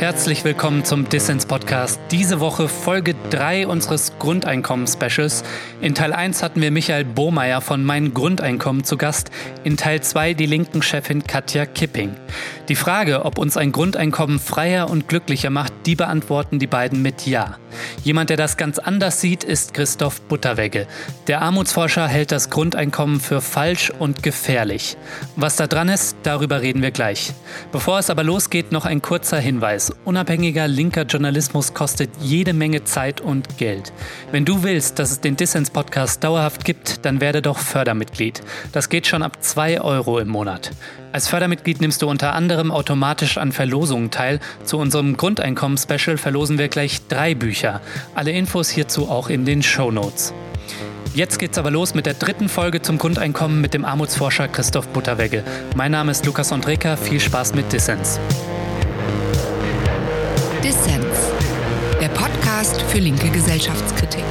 Herzlich willkommen zum Dissens Podcast. Diese Woche Folge 3 unseres Grundeinkommen-Specials. In Teil 1 hatten wir Michael Bohmeier von Mein Grundeinkommen zu Gast. In Teil 2 die linken Chefin Katja Kipping. Die Frage, ob uns ein Grundeinkommen freier und glücklicher macht, die beantworten die beiden mit Ja. Jemand, der das ganz anders sieht, ist Christoph Butterwegge. Der Armutsforscher hält das Grundeinkommen für falsch und gefährlich. Was da dran ist, darüber reden wir gleich. Bevor es aber losgeht, noch ein kurzer Hinweis. Unabhängiger linker Journalismus kostet jede Menge Zeit und Geld. Wenn du willst, dass es den Dissens-Podcast dauerhaft gibt, dann werde doch Fördermitglied. Das geht schon ab 2 Euro im Monat. Als Fördermitglied nimmst du unter anderem automatisch an Verlosungen teil. Zu unserem Grundeinkommen-Special verlosen wir gleich drei Bücher. Alle Infos hierzu auch in den Show Notes. Jetzt geht's aber los mit der dritten Folge zum Grundeinkommen mit dem Armutsforscher Christoph Butterwegge. Mein Name ist Lukas Andreka. Viel Spaß mit Dissens. Dissens, der Podcast für linke Gesellschaftskritik.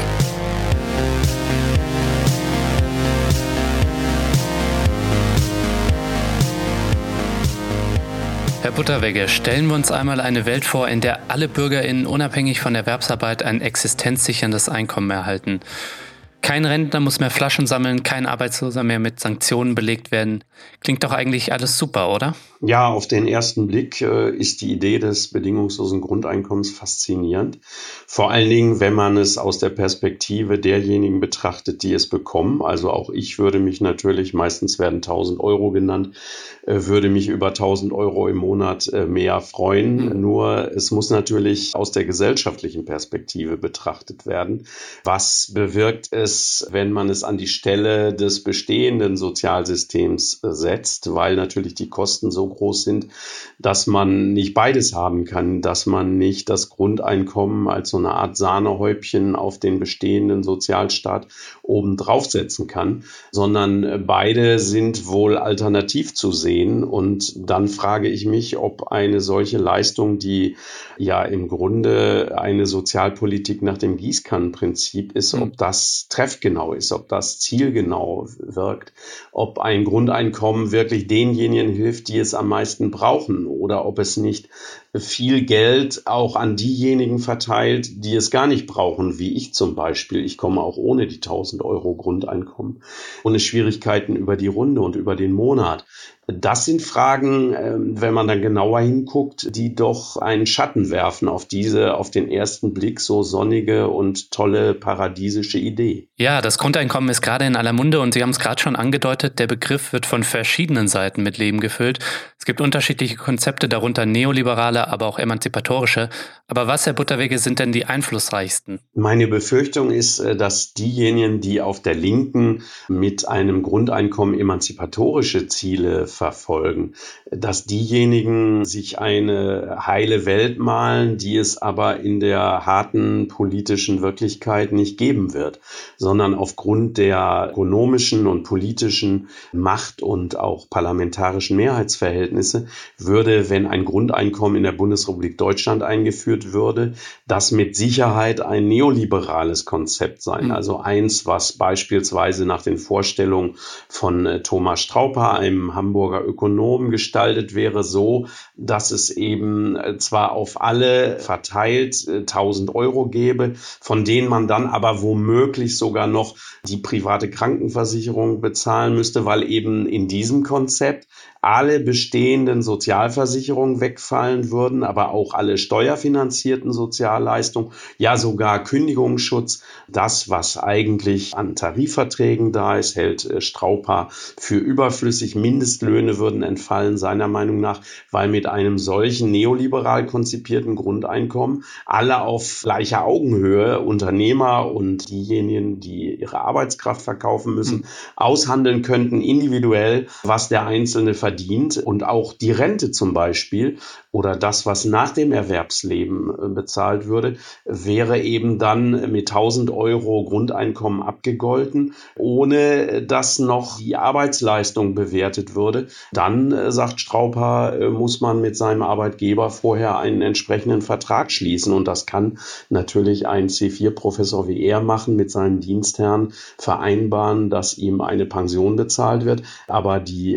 Herr Butterwegge, stellen wir uns einmal eine Welt vor, in der alle BürgerInnen unabhängig von Erwerbsarbeit ein existenzsicherndes Einkommen erhalten. Kein Rentner muss mehr Flaschen sammeln, kein Arbeitsloser mehr mit Sanktionen belegt werden. Klingt doch eigentlich alles super, oder? Ja, auf den ersten Blick äh, ist die Idee des bedingungslosen Grundeinkommens faszinierend. Vor allen Dingen, wenn man es aus der Perspektive derjenigen betrachtet, die es bekommen. Also auch ich würde mich natürlich, meistens werden 1000 Euro genannt, äh, würde mich über 1000 Euro im Monat äh, mehr freuen. Mhm. Nur es muss natürlich aus der gesellschaftlichen Perspektive betrachtet werden. Was bewirkt es, wenn man es an die Stelle des bestehenden Sozialsystems setzt, weil natürlich die Kosten so groß sind, dass man nicht beides haben kann, dass man nicht das Grundeinkommen als so eine Art Sahnehäubchen auf den bestehenden Sozialstaat oben draufsetzen kann, sondern beide sind wohl alternativ zu sehen. Und dann frage ich mich, ob eine solche Leistung, die ja im Grunde eine Sozialpolitik nach dem Gießkannenprinzip ist, ob das treffgenau ist, ob das zielgenau wirkt, ob ein Grundeinkommen wirklich denjenigen hilft, die es am meisten brauchen oder ob es nicht viel Geld auch an diejenigen verteilt, die es gar nicht brauchen, wie ich zum Beispiel. Ich komme auch ohne die 1000 Euro Grundeinkommen, ohne Schwierigkeiten über die Runde und über den Monat. Das sind Fragen, ähm, wenn man dann genauer hinguckt, die doch einen Schatten werfen auf diese auf den ersten Blick so sonnige und tolle paradiesische Idee. Ja, das Grundeinkommen ist gerade in aller Munde und Sie haben es gerade schon angedeutet, der Begriff wird von verschiedenen Seiten mit Leben gefüllt. Es gibt unterschiedliche Konzepte, darunter neoliberale, aber auch emanzipatorische. Aber was, Herr Butterwege, sind denn die einflussreichsten? Meine Befürchtung ist, äh, dass diejenigen, die auf der Linken mit einem Grundeinkommen emanzipatorische Ziele verfolgen, dass diejenigen sich eine heile Welt malen, die es aber in der harten politischen Wirklichkeit nicht geben wird, sondern aufgrund der ökonomischen und politischen Macht und auch parlamentarischen Mehrheitsverhältnisse Verhältnisse würde, wenn ein Grundeinkommen in der Bundesrepublik Deutschland eingeführt würde, das mit Sicherheit ein neoliberales Konzept sein. Mhm. Also eins, was beispielsweise nach den Vorstellungen von äh, Thomas Strauper, einem Hamburger Ökonomen, gestaltet wäre, so, dass es eben äh, zwar auf alle verteilt 1000 äh, Euro gäbe, von denen man dann aber womöglich sogar noch die private Krankenversicherung bezahlen müsste, weil eben in diesem Konzept alle bestehenden Sozialversicherungen wegfallen würden, aber auch alle steuerfinanzierten Sozialleistungen, ja sogar Kündigungsschutz. Das, was eigentlich an Tarifverträgen da ist, hält äh, Strauper für überflüssig. Mindestlöhne würden entfallen, seiner Meinung nach, weil mit einem solchen neoliberal konzipierten Grundeinkommen alle auf gleicher Augenhöhe, Unternehmer und diejenigen, die ihre Arbeitskraft verkaufen müssen, mhm. aushandeln könnten, individuell, was der Einzelne verdient verdient und auch die Rente zum Beispiel oder das, was nach dem Erwerbsleben äh, bezahlt würde, wäre eben dann mit 1000 Euro Grundeinkommen abgegolten, ohne dass noch die Arbeitsleistung bewertet würde. Dann, äh, sagt Strauper, äh, muss man mit seinem Arbeitgeber vorher einen entsprechenden Vertrag schließen. Und das kann natürlich ein C4-Professor wie er machen, mit seinen Dienstherren vereinbaren, dass ihm eine Pension bezahlt wird. Aber die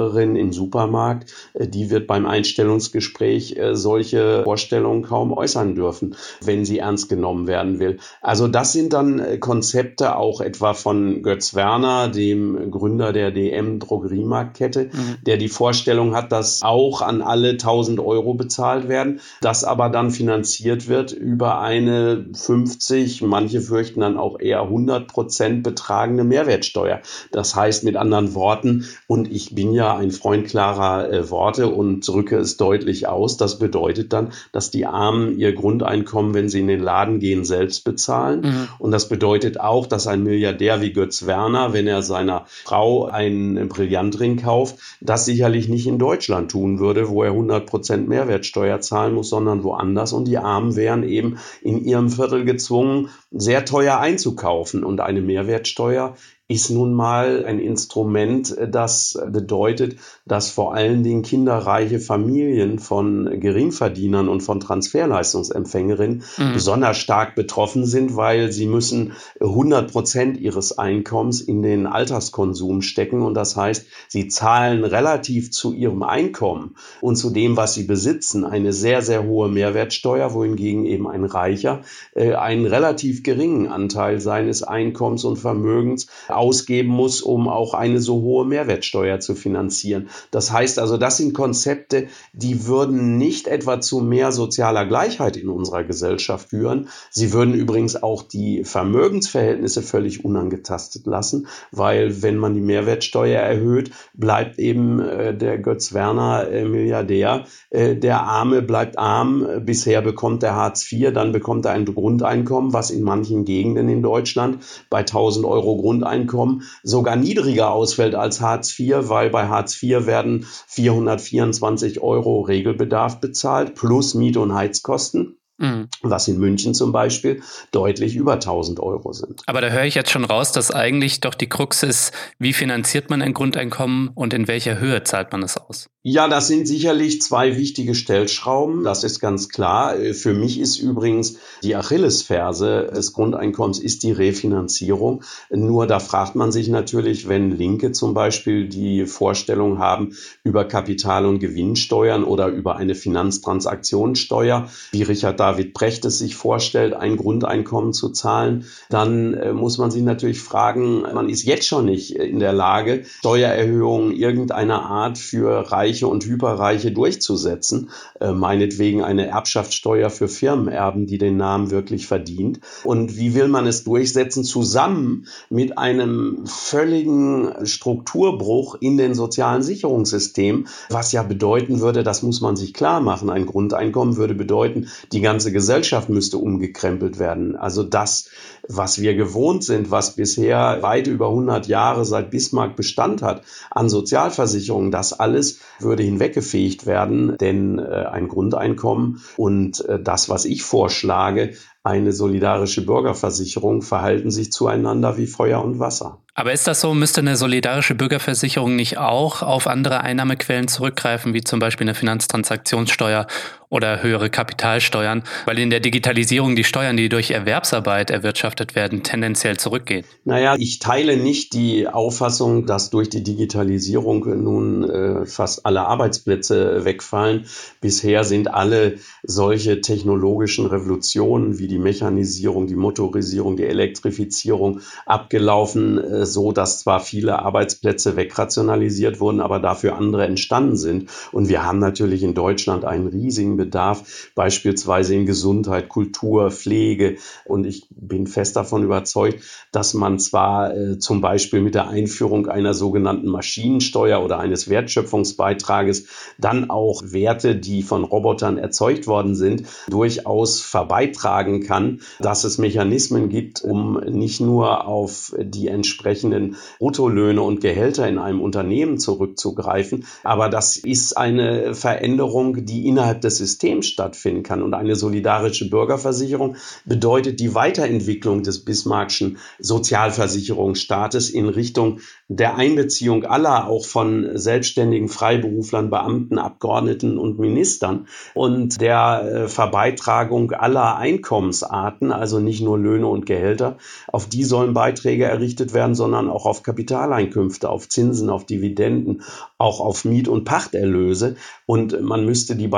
Kassiererin im Supermarkt, die wird beim Einstellungs Vorstellungsgespräch äh, solche Vorstellungen kaum äußern dürfen, wenn sie ernst genommen werden will. Also das sind dann äh, Konzepte auch etwa von Götz Werner, dem Gründer der DM Drogeriemarktkette, mhm. der die Vorstellung hat, dass auch an alle 1000 Euro bezahlt werden, das aber dann finanziert wird über eine 50, manche fürchten dann auch eher 100 Prozent betragende Mehrwertsteuer. Das heißt mit anderen Worten, und ich bin ja ein Freund klarer äh, Worte und drücke es deutlich aus, das bedeutet dann, dass die Armen ihr Grundeinkommen, wenn sie in den Laden gehen, selbst bezahlen. Mhm. Und das bedeutet auch, dass ein Milliardär wie Götz Werner, wenn er seiner Frau einen Brillantring kauft, das sicherlich nicht in Deutschland tun würde, wo er 100 Prozent Mehrwertsteuer zahlen muss, sondern woanders. Und die Armen wären eben in ihrem Viertel gezwungen, sehr teuer einzukaufen. Und eine Mehrwertsteuer ist nun mal ein Instrument, das bedeutet, dass vor allen Dingen kinderreiche Familien von Geringverdienern und von Transferleistungsempfängerinnen mhm. besonders stark betroffen sind, weil sie müssen 100 Prozent ihres Einkommens in den Alterskonsum stecken. Und das heißt, sie zahlen relativ zu ihrem Einkommen und zu dem, was sie besitzen, eine sehr, sehr hohe Mehrwertsteuer, wohingegen eben ein Reicher äh, einen relativ geringen Anteil seines Einkommens und Vermögens ausgeben muss, um auch eine so hohe Mehrwertsteuer zu finanzieren. Das heißt also, das sind Konzepte, die würden nicht etwa zu mehr sozialer Gleichheit in unserer Gesellschaft führen. Sie würden übrigens auch die Vermögensverhältnisse völlig unangetastet lassen, weil wenn man die Mehrwertsteuer erhöht, bleibt eben äh, der Götz Werner äh, Milliardär, äh, der Arme bleibt arm. Bisher bekommt er Hartz IV, dann bekommt er ein Grundeinkommen, was in manchen Gegenden in Deutschland bei 1000 Euro Grundeinkommen Einkommen sogar niedriger ausfällt als Hartz IV, weil bei Hartz IV werden 424 Euro Regelbedarf bezahlt plus Miete und Heizkosten. Mhm. Was in München zum Beispiel deutlich über 1000 Euro sind. Aber da höre ich jetzt schon raus, dass eigentlich doch die Krux ist, wie finanziert man ein Grundeinkommen und in welcher Höhe zahlt man es aus? Ja, das sind sicherlich zwei wichtige Stellschrauben. Das ist ganz klar. Für mich ist übrigens die Achillesferse des Grundeinkommens ist die Refinanzierung. Nur da fragt man sich natürlich, wenn Linke zum Beispiel die Vorstellung haben über Kapital- und Gewinnsteuern oder über eine Finanztransaktionssteuer, wie Richard da David Brecht es sich vorstellt, ein Grundeinkommen zu zahlen, dann äh, muss man sich natürlich fragen, man ist jetzt schon nicht in der Lage, Steuererhöhungen irgendeiner Art für Reiche und Hyperreiche durchzusetzen. Äh, meinetwegen eine Erbschaftssteuer für Firmenerben, die den Namen wirklich verdient. Und wie will man es durchsetzen? Zusammen mit einem völligen Strukturbruch in den sozialen Sicherungssystemen, was ja bedeuten würde, das muss man sich klar machen, ein Grundeinkommen würde bedeuten, die ganze ganze Gesellschaft müsste umgekrempelt werden. Also das, was wir gewohnt sind, was bisher weit über 100 Jahre seit Bismarck Bestand hat an Sozialversicherungen, das alles würde hinweggefegt werden, denn äh, ein Grundeinkommen und äh, das, was ich vorschlage, eine solidarische Bürgerversicherung verhalten sich zueinander wie Feuer und Wasser. Aber ist das so, müsste eine solidarische Bürgerversicherung nicht auch auf andere Einnahmequellen zurückgreifen, wie zum Beispiel eine Finanztransaktionssteuer oder höhere Kapitalsteuern, weil in der Digitalisierung die Steuern, die durch Erwerbsarbeit erwirtschaftet werden, tendenziell zurückgehen? Naja, ich teile nicht die Auffassung, dass durch die Digitalisierung nun äh, fast alle Arbeitsplätze wegfallen. Bisher sind alle solche technologischen Revolutionen wie die Mechanisierung, die Motorisierung, die Elektrifizierung abgelaufen, äh, so dass zwar viele Arbeitsplätze wegrationalisiert wurden, aber dafür andere entstanden sind. Und wir haben natürlich in Deutschland einen riesigen Bedarf, beispielsweise in Gesundheit, Kultur, Pflege. Und ich bin fest davon überzeugt, dass man zwar äh, zum Beispiel mit der Einführung einer sogenannten Maschinensteuer oder eines Wertschöpfungsbeitrages dann auch Werte, die von Robotern erzeugt worden sind, durchaus verbeitragen kann, dass es Mechanismen gibt, um nicht nur auf die entsprechenden Bruttolöhne und Gehälter in einem Unternehmen zurückzugreifen, aber das ist eine Veränderung, die innerhalb des System stattfinden kann. Und eine solidarische Bürgerversicherung bedeutet die Weiterentwicklung des Bismarckschen Sozialversicherungsstaates in Richtung der Einbeziehung aller, auch von selbstständigen Freiberuflern, Beamten, Abgeordneten und Ministern und der äh, Verbeitragung aller Einkommensarten, also nicht nur Löhne und Gehälter, auf die sollen Beiträge errichtet werden, sondern auch auf Kapitaleinkünfte, auf Zinsen, auf Dividenden, auch auf Miet- und Pachterlöse. Und man müsste die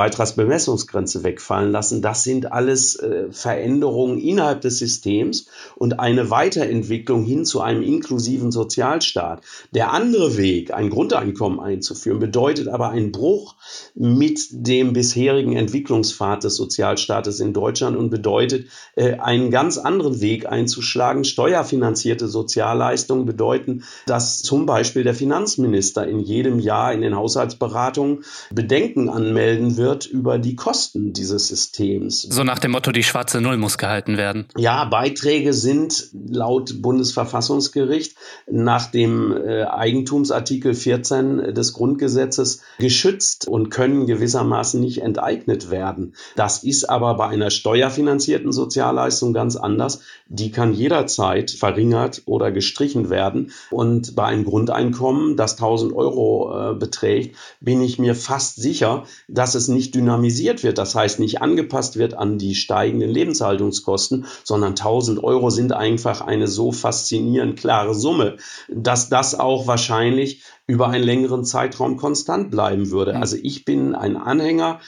Beitragsbemessungsgrenze wegfallen lassen. Das sind alles äh, Veränderungen innerhalb des Systems und eine Weiterentwicklung hin zu einem inklusiven Sozialstaat. Der andere Weg, ein Grundeinkommen einzuführen, bedeutet aber einen Bruch mit dem bisherigen Entwicklungspfad des Sozialstaates in Deutschland und bedeutet äh, einen ganz anderen Weg einzuschlagen. Steuerfinanzierte Sozialleistungen bedeuten, dass zum Beispiel der Finanzminister in jedem Jahr in den Haushaltsberatungen Bedenken anmelden wird über die Kosten dieses Systems. So nach dem Motto, die schwarze Null muss gehalten werden. Ja, Beiträge sind laut Bundesverfassungsgericht nach dem äh, Eigentumsartikel 14 des Grundgesetzes geschützt und können gewissermaßen nicht enteignet werden. Das ist aber bei einer steuerfinanzierten Sozialleistung ganz anders. Die kann jederzeit verringert oder gestrichen werden. Und bei einem Grundeinkommen, das 1000 Euro äh, beträgt, bin ich mir fast sicher, dass es nicht dynamisiert wird. Das heißt, nicht angepasst wird an die steigenden Lebenshaltungskosten, sondern 1000 Euro sind einfach eine so faszinierend klare Summe, dass das auch wahrscheinlich über einen längeren Zeitraum konstant bleiben würde. Also ich bin ein Anhänger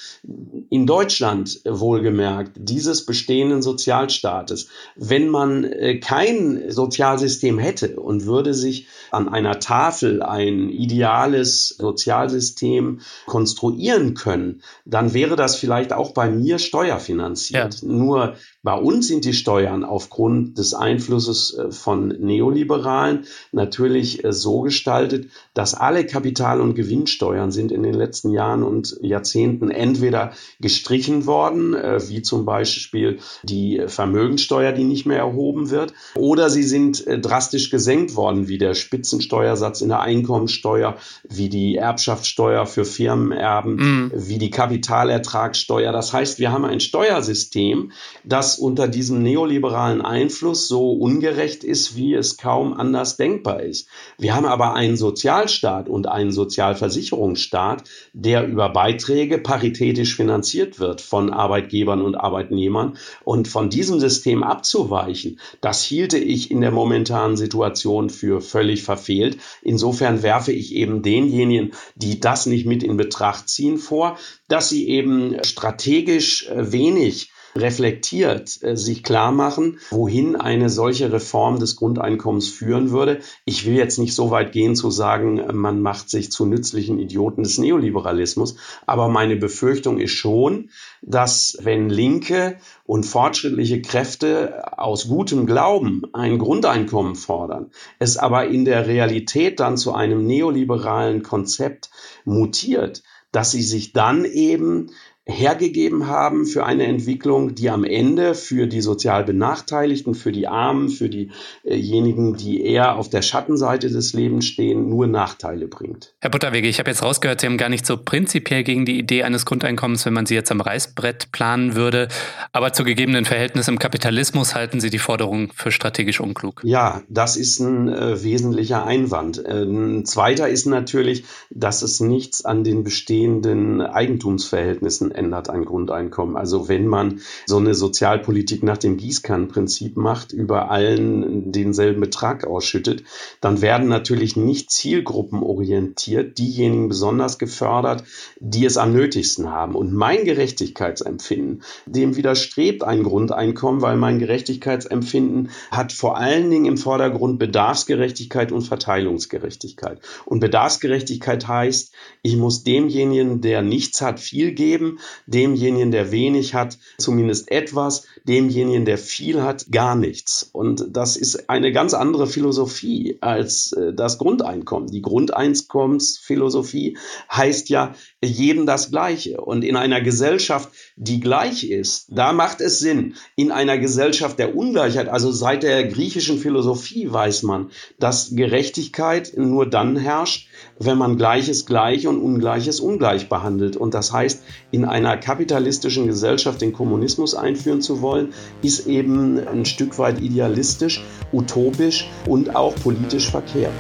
in Deutschland wohlgemerkt dieses bestehenden Sozialstaates. Wenn man äh, kein Sozialsystem hätte und würde sich an einer Tafel ein ideales Sozialsystem konstruieren können, dann wäre das vielleicht auch bei mir steuerfinanziert. Ja. Nur bei uns sind die Steuern aufgrund des Einflusses äh, von Neoliberalen natürlich äh, so gestaltet, dass alle Kapital- und Gewinnsteuern sind in den letzten Jahren und Jahrzehnten entweder gestrichen worden, äh, wie zum Beispiel die Vermögensteuer, die nicht mehr erhoben wird, oder sie sind drastisch gesenkt worden, wie der Spitzensteuersatz in der Einkommensteuer, wie die Erbschaftssteuer für Firmenerben, mm. wie die Kapitalertragssteuer. Das heißt, wir haben ein Steuersystem, das unter diesem neoliberalen Einfluss so ungerecht ist, wie es kaum anders denkbar ist. Wir haben aber einen Sozialstaat und einen Sozialversicherungsstaat, der über Beiträge paritätisch finanziert wird von Arbeitgebern und Arbeitnehmern. Und von diesem System abzuweichen, das hielte ich in der momentanen Situation für völlig verfehlt. Insofern werfe ich eben denjenigen, die das nicht mit in Betracht ziehen, vor, dass sie eben strategisch wenig reflektiert äh, sich klar machen, wohin eine solche Reform des Grundeinkommens führen würde. Ich will jetzt nicht so weit gehen zu sagen, man macht sich zu nützlichen Idioten des Neoliberalismus, aber meine Befürchtung ist schon, dass wenn linke und fortschrittliche Kräfte aus gutem Glauben ein Grundeinkommen fordern, es aber in der Realität dann zu einem neoliberalen Konzept mutiert, dass sie sich dann eben hergegeben haben für eine Entwicklung, die am Ende für die sozial Benachteiligten, für die Armen, für diejenigen, die eher auf der Schattenseite des Lebens stehen, nur Nachteile bringt. Herr Butterwege, ich habe jetzt rausgehört, Sie haben gar nicht so prinzipiell gegen die Idee eines Grundeinkommens, wenn man sie jetzt am Reißbrett planen würde. Aber zu gegebenen Verhältnissen im Kapitalismus halten Sie die Forderung für strategisch unklug. Ja, das ist ein äh, wesentlicher Einwand. Äh, ein zweiter ist natürlich, dass es nichts an den bestehenden Eigentumsverhältnissen ändert ein Grundeinkommen. Also wenn man so eine Sozialpolitik nach dem Gießkannenprinzip macht, über allen denselben Betrag ausschüttet, dann werden natürlich nicht zielgruppenorientiert diejenigen besonders gefördert, die es am nötigsten haben. Und mein Gerechtigkeitsempfinden, dem widerstrebt ein Grundeinkommen, weil mein Gerechtigkeitsempfinden hat vor allen Dingen im Vordergrund Bedarfsgerechtigkeit und Verteilungsgerechtigkeit. Und Bedarfsgerechtigkeit heißt, ich muss demjenigen, der nichts hat, viel geben demjenigen, der wenig hat, zumindest etwas, demjenigen, der viel hat, gar nichts. Und das ist eine ganz andere Philosophie als äh, das Grundeinkommen. Die Grundeinkommensphilosophie heißt ja, jedem das Gleiche. Und in einer Gesellschaft, die gleich ist, da macht es Sinn. In einer Gesellschaft der Ungleichheit, also seit der griechischen Philosophie weiß man, dass Gerechtigkeit nur dann herrscht, wenn man Gleiches gleich und Ungleiches ungleich behandelt. Und das heißt, in einer kapitalistischen Gesellschaft den Kommunismus einführen zu wollen, ist eben ein Stück weit idealistisch, utopisch und auch politisch verkehrt.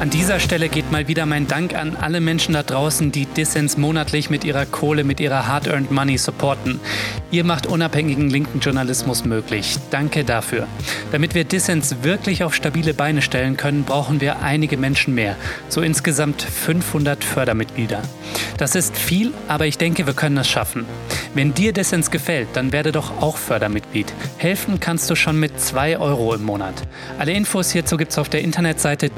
An dieser Stelle geht mal wieder mein Dank an alle Menschen da draußen, die Dissens monatlich mit ihrer Kohle, mit ihrer Hard-Earned Money supporten. Ihr macht unabhängigen linken Journalismus möglich. Danke dafür. Damit wir Dissens wirklich auf stabile Beine stellen können, brauchen wir einige Menschen mehr. So insgesamt 500 Fördermitglieder. Das ist viel, aber ich denke, wir können es schaffen. Wenn dir Dissens gefällt, dann werde doch auch Fördermitglied. Helfen kannst du schon mit 2 Euro im Monat. Alle Infos hierzu gibt es auf der Internetseite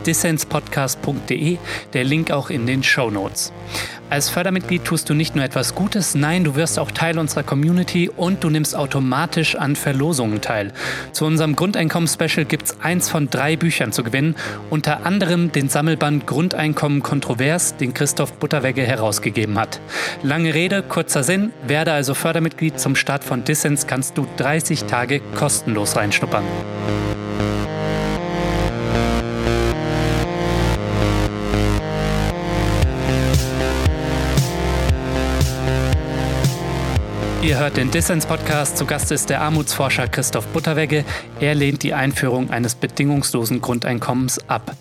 dissenspodcast.de, der Link auch in den Show Notes. Als Fördermitglied tust du nicht nur etwas Gutes, nein, du wirst auch Teil unserer Community und du nimmst automatisch an Verlosungen teil. Zu unserem Grundeinkommen-Special gibt es eins von drei Büchern zu gewinnen, unter anderem den Sammelband Grundeinkommen kontrovers, den Christoph Butterwegge herausgegeben hat. Lange Rede, kurzer Sinn, werde also Fördermitglied zum Start von Dissens kannst du 30 Tage kostenlos reinschnuppern. Ihr hört den Dissens-Podcast. Zu Gast ist der Armutsforscher Christoph Butterwegge. Er lehnt die Einführung eines bedingungslosen Grundeinkommens ab.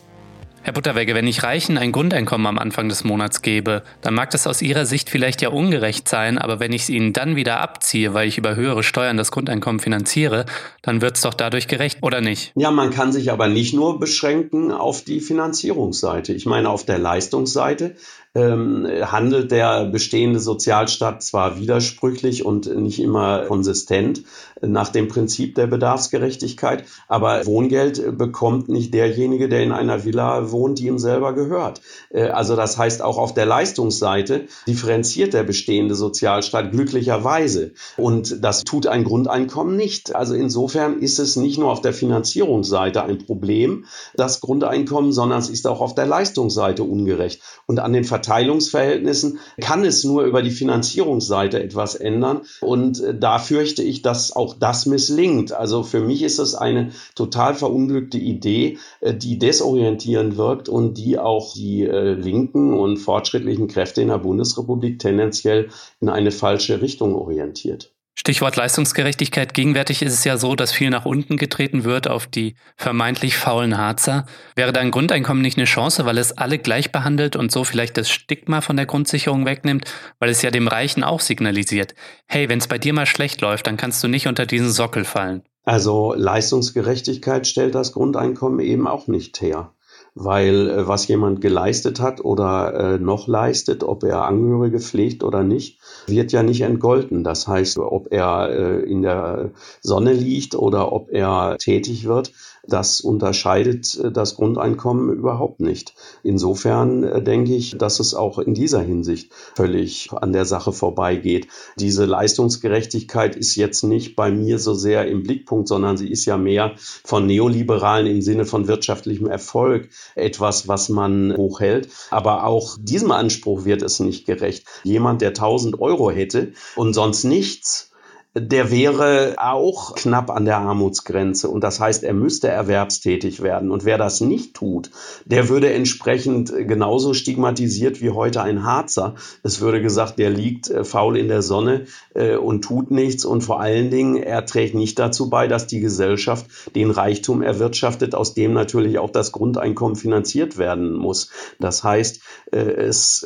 Herr Butterwegge, wenn ich Reichen ein Grundeinkommen am Anfang des Monats gebe, dann mag das aus Ihrer Sicht vielleicht ja ungerecht sein, aber wenn ich es Ihnen dann wieder abziehe, weil ich über höhere Steuern das Grundeinkommen finanziere, dann wird es doch dadurch gerecht, oder nicht? Ja, man kann sich aber nicht nur beschränken auf die Finanzierungsseite. Ich meine, auf der Leistungsseite ähm, handelt der bestehende Sozialstaat zwar widersprüchlich und nicht immer konsistent nach dem Prinzip der Bedarfsgerechtigkeit, aber Wohngeld bekommt nicht derjenige, der in einer Villa wohnt, die ihm selber gehört. Äh, also das heißt, auch auf der Leistungsseite differenziert der bestehende Sozialstaat glücklicherweise. Und das tut ein Grundeinkommen nicht. Also insofern ist es nicht nur auf der Finanzierungsseite ein Problem, das Grundeinkommen, sondern es ist auch auf der Leistungsseite ungerecht. Und an den Verteilungsverhältnissen kann es nur über die Finanzierungsseite etwas ändern. Und äh, da fürchte ich, dass auch das misslingt. Also für mich ist es eine total verunglückte Idee, äh, die desorientierend wirkt und die auch die äh, linken und fortschrittlichen Kräfte in der Bundesrepublik tendenziell in eine falsche Richtung orientiert. Stichwort Leistungsgerechtigkeit. Gegenwärtig ist es ja so, dass viel nach unten getreten wird auf die vermeintlich faulen Harzer. Wäre da ein Grundeinkommen nicht eine Chance, weil es alle gleich behandelt und so vielleicht das Stigma von der Grundsicherung wegnimmt, weil es ja dem Reichen auch signalisiert, hey, wenn es bei dir mal schlecht läuft, dann kannst du nicht unter diesen Sockel fallen. Also Leistungsgerechtigkeit stellt das Grundeinkommen eben auch nicht her weil äh, was jemand geleistet hat oder äh, noch leistet, ob er Angehörige pflegt oder nicht, wird ja nicht entgolten. Das heißt, ob er äh, in der Sonne liegt oder ob er tätig wird, das unterscheidet äh, das Grundeinkommen überhaupt nicht. Insofern äh, denke ich, dass es auch in dieser Hinsicht völlig an der Sache vorbeigeht. Diese Leistungsgerechtigkeit ist jetzt nicht bei mir so sehr im Blickpunkt, sondern sie ist ja mehr von Neoliberalen im Sinne von wirtschaftlichem Erfolg etwas, was man hochhält. Aber auch diesem Anspruch wird es nicht gerecht. Jemand, der 1000 Euro hätte und sonst nichts, der wäre auch knapp an der Armutsgrenze. Und das heißt, er müsste erwerbstätig werden. Und wer das nicht tut, der würde entsprechend genauso stigmatisiert wie heute ein Harzer. Es würde gesagt, der liegt äh, faul in der Sonne äh, und tut nichts. Und vor allen Dingen, er trägt nicht dazu bei, dass die Gesellschaft den Reichtum erwirtschaftet, aus dem natürlich auch das Grundeinkommen finanziert werden muss. Das heißt, äh, es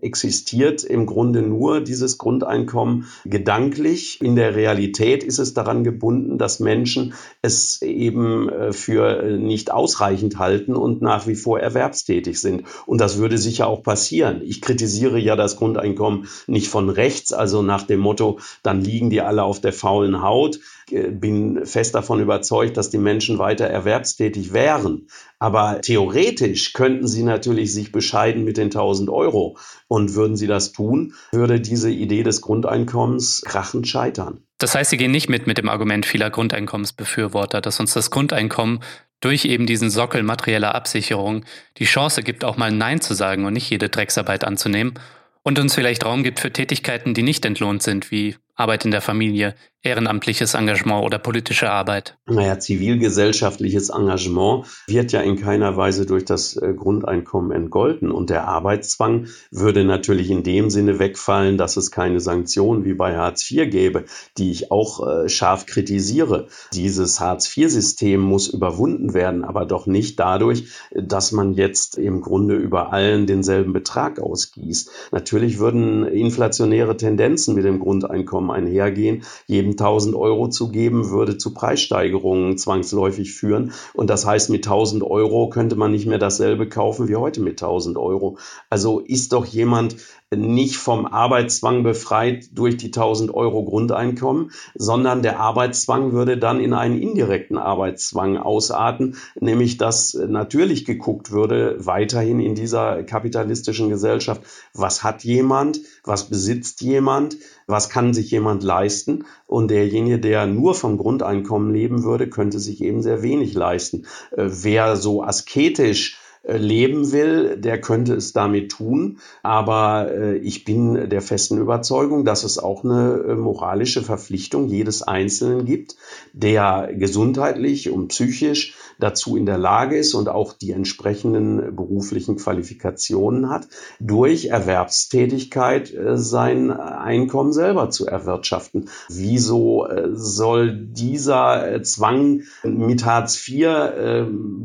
existiert im Grunde nur dieses Grundeinkommen gedanklich natürlich in der Realität ist es daran gebunden, dass Menschen es eben äh, für äh, nicht ausreichend halten und nach wie vor erwerbstätig sind. Und das würde sicher auch passieren. Ich kritisiere ja das Grundeinkommen nicht von rechts, also nach dem Motto, dann liegen die alle auf der faulen Haut. Bin fest davon überzeugt, dass die Menschen weiter erwerbstätig wären. Aber theoretisch könnten sie natürlich sich bescheiden mit den 1000 Euro. Und würden sie das tun, würde diese Idee des Grundeinkommens krachend scheitern. Das heißt, Sie gehen nicht mit mit dem Argument vieler Grundeinkommensbefürworter, dass uns das Grundeinkommen durch eben diesen Sockel materieller Absicherung die Chance gibt, auch mal Nein zu sagen und nicht jede Drecksarbeit anzunehmen Und uns vielleicht Raum gibt für Tätigkeiten, die nicht entlohnt sind, wie Arbeit in der Familie, ehrenamtliches Engagement oder politische Arbeit? Naja, zivilgesellschaftliches Engagement wird ja in keiner Weise durch das äh, Grundeinkommen entgolten. Und der Arbeitszwang würde natürlich in dem Sinne wegfallen, dass es keine Sanktionen wie bei Hartz IV gäbe, die ich auch äh, scharf kritisiere. Dieses Hartz IV-System muss überwunden werden, aber doch nicht dadurch, dass man jetzt im Grunde über allen denselben Betrag ausgießt. Natürlich würden inflationäre Tendenzen mit dem Grundeinkommen einhergehen. Jedem 1000 Euro zu geben, würde zu Preissteigerungen zwangsläufig führen. Und das heißt, mit 1000 Euro könnte man nicht mehr dasselbe kaufen wie heute mit 1000 Euro. Also ist doch jemand nicht vom Arbeitszwang befreit durch die 1000 Euro Grundeinkommen, sondern der Arbeitszwang würde dann in einen indirekten Arbeitszwang ausarten, nämlich dass natürlich geguckt würde, weiterhin in dieser kapitalistischen Gesellschaft, was hat jemand, was besitzt jemand, was kann sich jemand leisten und derjenige, der nur vom Grundeinkommen leben würde, könnte sich eben sehr wenig leisten. Äh, wer so asketisch leben will, der könnte es damit tun. Aber äh, ich bin der festen Überzeugung, dass es auch eine äh, moralische Verpflichtung jedes Einzelnen gibt, der gesundheitlich und psychisch dazu in der Lage ist und auch die entsprechenden beruflichen Qualifikationen hat, durch Erwerbstätigkeit äh, sein Einkommen selber zu erwirtschaften. Wieso äh, soll dieser äh, Zwang mit Hartz IV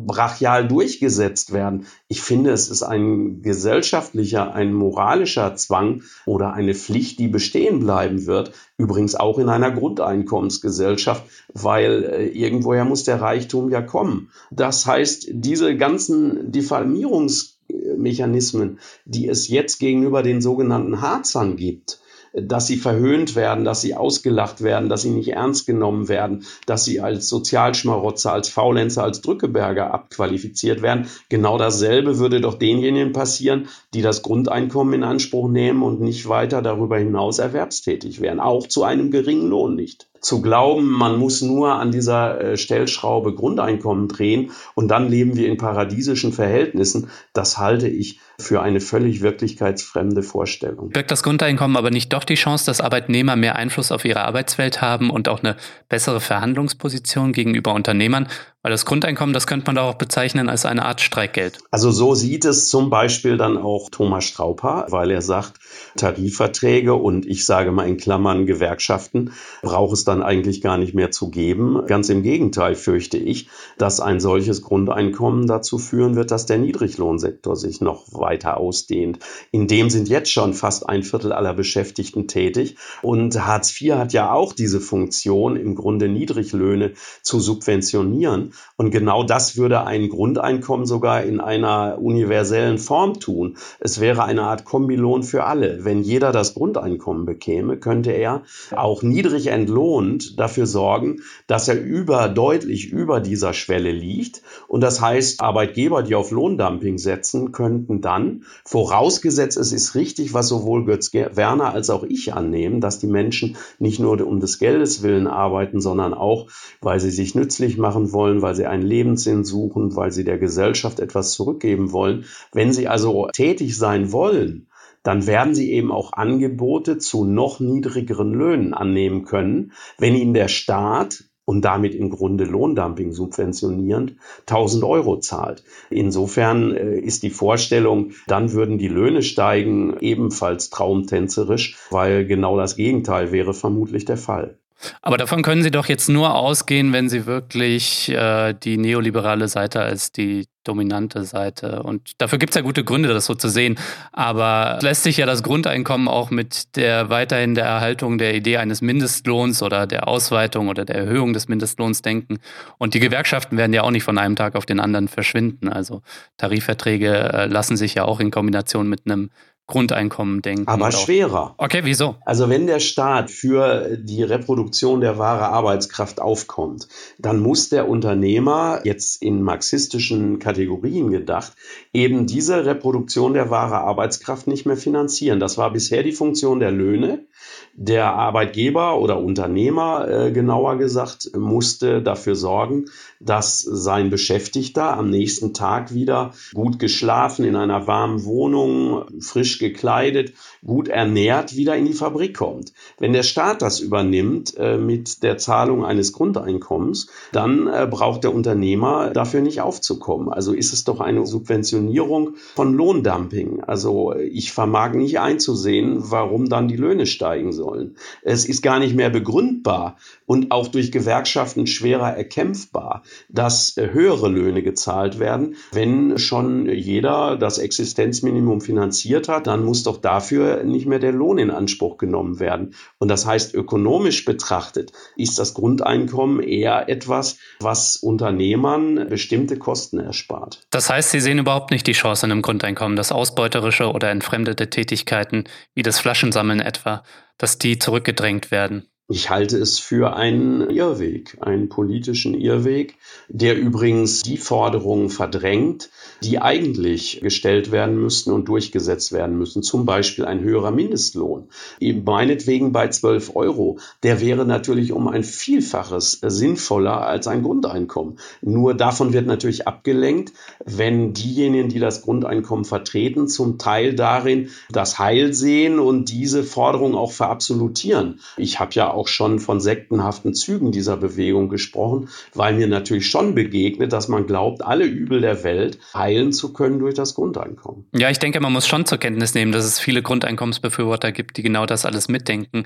brachial durchgesetzt werden? Ich finde, es ist ein gesellschaftlicher, ein moralischer Zwang oder eine Pflicht, die bestehen bleiben wird. Übrigens auch in einer Grundeinkommensgesellschaft, weil irgendwoher muss der Reichtum ja kommen. Das heißt, diese ganzen Diffamierungsmechanismen, die es jetzt gegenüber den sogenannten Harzern gibt, dass sie verhöhnt werden, dass sie ausgelacht werden, dass sie nicht ernst genommen werden, dass sie als Sozialschmarotzer, als Faulenzer, als Drückeberger abqualifiziert werden. Genau dasselbe würde doch denjenigen passieren, die das Grundeinkommen in Anspruch nehmen und nicht weiter darüber hinaus erwerbstätig wären, auch zu einem geringen Lohn nicht zu glauben, man muss nur an dieser äh, Stellschraube Grundeinkommen drehen und dann leben wir in paradiesischen Verhältnissen, das halte ich für eine völlig wirklichkeitsfremde Vorstellung. Birgt das Grundeinkommen aber nicht doch die Chance, dass Arbeitnehmer mehr Einfluss auf ihre Arbeitswelt haben und auch eine bessere Verhandlungsposition gegenüber Unternehmern? Weil das Grundeinkommen, das könnte man doch auch bezeichnen als eine Art Streikgeld. Also so sieht es zum Beispiel dann auch Thomas Strauper, weil er sagt, Tarifverträge und ich sage mal in Klammern Gewerkschaften braucht es dann eigentlich gar nicht mehr zu geben. Ganz im Gegenteil fürchte ich, dass ein solches Grundeinkommen dazu führen wird, dass der Niedriglohnsektor sich noch weiter ausdehnt. In dem sind jetzt schon fast ein Viertel aller Beschäftigten tätig und Hartz IV hat ja auch diese Funktion, im Grunde Niedriglöhne zu subventionieren. Und genau das würde ein Grundeinkommen sogar in einer universellen Form tun. Es wäre eine Art Kombilohn für alle. Wenn jeder das Grundeinkommen bekäme, könnte er auch niedrig entlohnt dafür sorgen, dass er über, deutlich über dieser Schwelle liegt. Und das heißt, Arbeitgeber, die auf Lohndumping setzen, könnten dann, vorausgesetzt es ist richtig, was sowohl Götz Werner als auch ich annehmen, dass die Menschen nicht nur um des Geldes willen arbeiten, sondern auch, weil sie sich nützlich machen wollen, weil sie einen Lebenssinn suchen, weil sie der Gesellschaft etwas zurückgeben wollen. Wenn sie also tätig sein wollen, dann werden sie eben auch Angebote zu noch niedrigeren Löhnen annehmen können, wenn ihnen der Staat und damit im Grunde Lohndumping subventionierend 1000 Euro zahlt. Insofern äh, ist die Vorstellung, dann würden die Löhne steigen, ebenfalls traumtänzerisch, weil genau das Gegenteil wäre vermutlich der Fall. Aber davon können Sie doch jetzt nur ausgehen, wenn Sie wirklich äh, die neoliberale Seite als die dominante Seite. Und dafür gibt es ja gute Gründe, das so zu sehen. Aber lässt sich ja das Grundeinkommen auch mit der weiterhin der Erhaltung der Idee eines Mindestlohns oder der Ausweitung oder der Erhöhung des Mindestlohns denken. Und die Gewerkschaften werden ja auch nicht von einem Tag auf den anderen verschwinden. Also Tarifverträge äh, lassen sich ja auch in Kombination mit einem Grundeinkommen denken. Aber schwerer. Okay, wieso? Also wenn der Staat für die Reproduktion der wahre Arbeitskraft aufkommt, dann muss der Unternehmer jetzt in marxistischen Kategorien gedacht eben diese Reproduktion der wahre Arbeitskraft nicht mehr finanzieren. Das war bisher die Funktion der Löhne. Der Arbeitgeber oder Unternehmer, äh, genauer gesagt, musste dafür sorgen, dass sein Beschäftigter am nächsten Tag wieder gut geschlafen, in einer warmen Wohnung, frisch gekleidet, gut ernährt wieder in die Fabrik kommt. Wenn der Staat das übernimmt äh, mit der Zahlung eines Grundeinkommens, dann äh, braucht der Unternehmer dafür nicht aufzukommen. Also ist es doch eine Subventionierung von Lohndumping. Also ich vermag nicht einzusehen, warum dann die Löhne steigen sollen. Es ist gar nicht mehr begründbar und auch durch Gewerkschaften schwerer erkämpfbar, dass höhere Löhne gezahlt werden. Wenn schon jeder das Existenzminimum finanziert hat, dann muss doch dafür nicht mehr der Lohn in Anspruch genommen werden. Und das heißt, ökonomisch betrachtet ist das Grundeinkommen eher etwas, was Unternehmern bestimmte Kosten erspart. Das heißt, Sie sehen überhaupt nicht die Chance in einem Grundeinkommen, dass ausbeuterische oder entfremdete Tätigkeiten wie das Flaschensammeln etwa, dass die zurückgedrängt werden. Ich halte es für einen Irrweg, einen politischen Irrweg, der übrigens die Forderungen verdrängt, die eigentlich gestellt werden müssten und durchgesetzt werden müssen. Zum Beispiel ein höherer Mindestlohn. Eben meinetwegen bei 12 Euro. Der wäre natürlich um ein Vielfaches sinnvoller als ein Grundeinkommen. Nur davon wird natürlich abgelenkt, wenn diejenigen, die das Grundeinkommen vertreten, zum Teil darin das Heil sehen und diese Forderung auch verabsolutieren. Ich habe ja schon von sektenhaften Zügen dieser Bewegung gesprochen, weil mir natürlich schon begegnet, dass man glaubt, alle Übel der Welt heilen zu können durch das Grundeinkommen. Ja, ich denke, man muss schon zur Kenntnis nehmen, dass es viele Grundeinkommensbefürworter gibt, die genau das alles mitdenken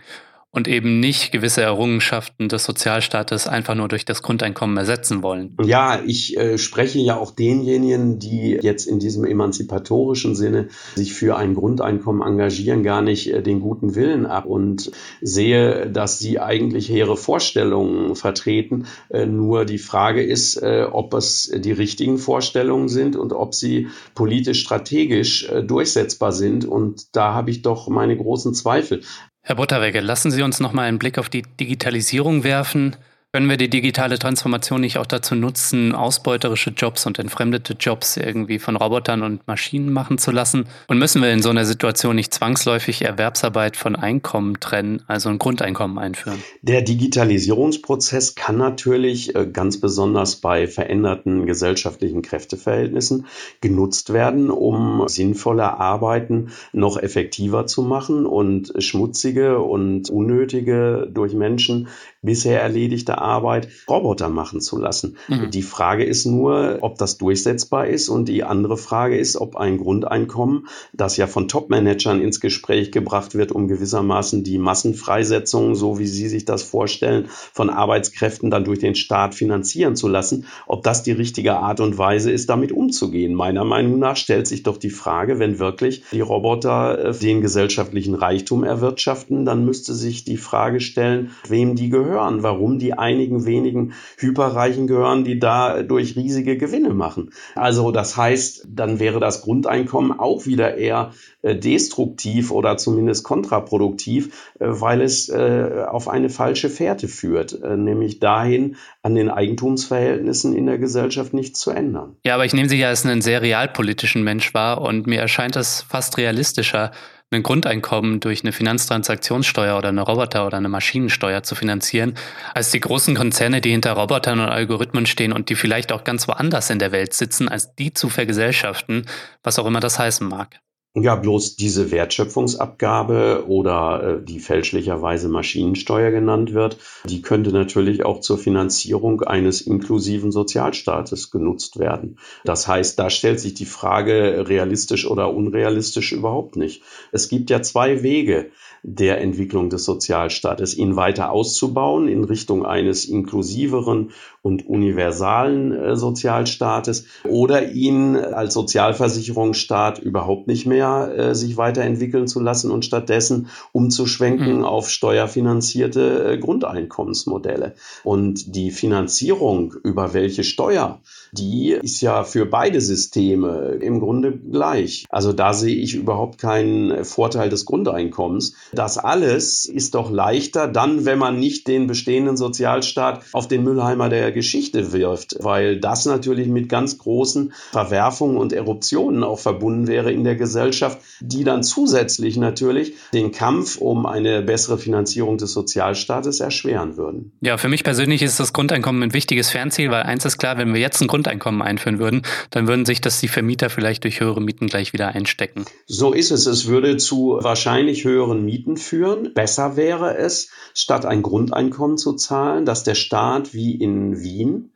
und eben nicht gewisse Errungenschaften des Sozialstaates einfach nur durch das Grundeinkommen ersetzen wollen. Ja, ich äh, spreche ja auch denjenigen, die jetzt in diesem emanzipatorischen Sinne sich für ein Grundeinkommen engagieren, gar nicht äh, den guten Willen ab und sehe, dass sie eigentlich hehre Vorstellungen vertreten. Äh, nur die Frage ist, äh, ob es die richtigen Vorstellungen sind und ob sie politisch strategisch äh, durchsetzbar sind. Und da habe ich doch meine großen Zweifel. Herr Butterwegge, lassen Sie uns noch mal einen Blick auf die Digitalisierung werfen. Können wir die digitale Transformation nicht auch dazu nutzen, ausbeuterische Jobs und entfremdete Jobs irgendwie von Robotern und Maschinen machen zu lassen? Und müssen wir in so einer Situation nicht zwangsläufig Erwerbsarbeit von Einkommen trennen, also ein Grundeinkommen einführen? Der Digitalisierungsprozess kann natürlich äh, ganz besonders bei veränderten gesellschaftlichen Kräfteverhältnissen genutzt werden, um sinnvolle Arbeiten noch effektiver zu machen und schmutzige und unnötige durch Menschen bisher erledigte Arbeit Roboter machen zu lassen. Mhm. Die Frage ist nur, ob das durchsetzbar ist und die andere Frage ist, ob ein Grundeinkommen, das ja von Top-Managern ins Gespräch gebracht wird, um gewissermaßen die Massenfreisetzung, so wie Sie sich das vorstellen, von Arbeitskräften dann durch den Staat finanzieren zu lassen, ob das die richtige Art und Weise ist, damit umzugehen. Meiner Meinung nach stellt sich doch die Frage, wenn wirklich die Roboter äh, den gesellschaftlichen Reichtum erwirtschaften, dann müsste sich die Frage stellen, wem die gehören, warum die einigen wenigen Hyperreichen gehören, die dadurch riesige Gewinne machen. Also das heißt, dann wäre das Grundeinkommen auch wieder eher äh, destruktiv oder zumindest kontraproduktiv, äh, weil es äh, auf eine falsche Fährte führt, nämlich dahin, an den Eigentumsverhältnissen in der Gesellschaft nichts zu ändern. Ja, aber ich nehme Sie ja als einen sehr realpolitischen Mensch wahr und mir erscheint es fast realistischer, ein Grundeinkommen durch eine Finanztransaktionssteuer oder eine Roboter- oder eine Maschinensteuer zu finanzieren, als die großen Konzerne, die hinter Robotern und Algorithmen stehen und die vielleicht auch ganz woanders in der Welt sitzen, als die zu vergesellschaften, was auch immer das heißen mag. Ja, bloß diese Wertschöpfungsabgabe oder äh, die fälschlicherweise Maschinensteuer genannt wird, die könnte natürlich auch zur Finanzierung eines inklusiven Sozialstaates genutzt werden. Das heißt, da stellt sich die Frage realistisch oder unrealistisch überhaupt nicht. Es gibt ja zwei Wege der Entwicklung des Sozialstaates, ihn weiter auszubauen in Richtung eines inklusiveren und universalen äh, Sozialstaates oder ihn als Sozialversicherungsstaat überhaupt nicht mehr äh, sich weiterentwickeln zu lassen und stattdessen umzuschwenken mhm. auf steuerfinanzierte äh, Grundeinkommensmodelle. Und die Finanzierung über welche Steuer, die ist ja für beide Systeme im Grunde gleich. Also da sehe ich überhaupt keinen Vorteil des Grundeinkommens Das alles ist doch leichter dann, wenn man nicht den bestehenden Sozialstaat auf den Müllheimer der Geschichte wirft, weil das natürlich mit ganz großen Verwerfungen und Eruptionen auch verbunden wäre in der Gesellschaft, die dann zusätzlich natürlich den Kampf um eine bessere Finanzierung des Sozialstaates erschweren würden. Ja, für mich persönlich ist das Grundeinkommen ein wichtiges Fernziel, weil eins ist klar, wenn wir jetzt ein Grundeinkommen einführen würden, dann würden sich das die Vermieter vielleicht durch höhere Mieten gleich wieder einstecken. So ist es. Es würde zu wahrscheinlich höheren Mieten führen. Besser wäre es, statt ein Grundeinkommen zu zahlen, dass der Staat wie in Wien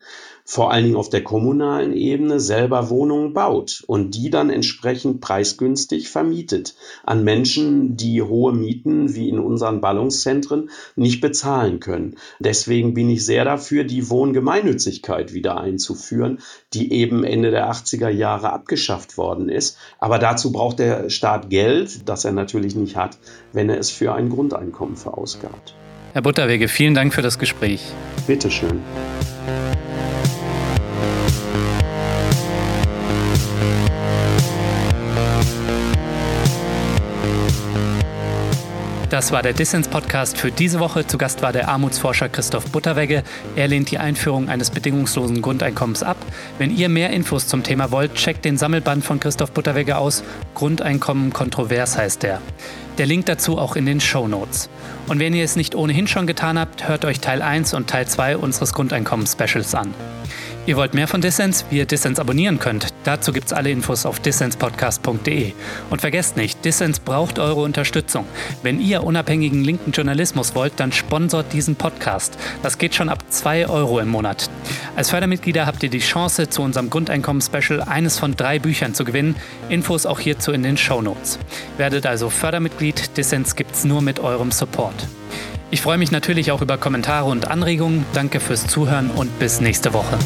vor allen Dingen auf der kommunalen Ebene selber Wohnungen baut und die dann entsprechend preisgünstig vermietet an Menschen, die hohe Mieten wie in unseren Ballungszentren nicht bezahlen können. Deswegen bin ich sehr dafür, die Wohngemeinnützigkeit wieder einzuführen, die eben Ende der 80er Jahre abgeschafft worden ist. Aber dazu braucht der Staat Geld, das er natürlich nicht hat, wenn er es für ein Grundeinkommen verausgabt. Herr Butterwege, vielen Dank für das Gespräch. Bitteschön. Das war der Dissens-Podcast für diese Woche. Zu Gast war der Armutsforscher Christoph Butterwegge. Er lehnt die Einführung eines bedingungslosen Grundeinkommens ab. Wenn ihr mehr Infos zum Thema wollt, checkt den Sammelband von Christoph Butterwegge aus. Grundeinkommen kontrovers heißt der. Der Link dazu auch in den Show Notes. Und wenn ihr es nicht ohnehin schon getan habt, hört euch Teil 1 und Teil 2 unseres Grundeinkommens-Specials an. Ihr wollt mehr von Dissens, wie ihr Dissens abonnieren könnt. Dazu gibt es alle Infos auf dissenspodcast.de. Und vergesst nicht, Dissens braucht eure Unterstützung. Wenn ihr unabhängigen linken Journalismus wollt, dann sponsort diesen Podcast. Das geht schon ab 2 Euro im Monat. Als Fördermitglieder habt ihr die Chance, zu unserem Grundeinkommen-Special eines von drei Büchern zu gewinnen. Infos auch hierzu in den Show Notes. Werdet also Fördermitglied. Dissens gibt's nur mit eurem Support. Ich freue mich natürlich auch über Kommentare und Anregungen. Danke fürs Zuhören und bis nächste Woche.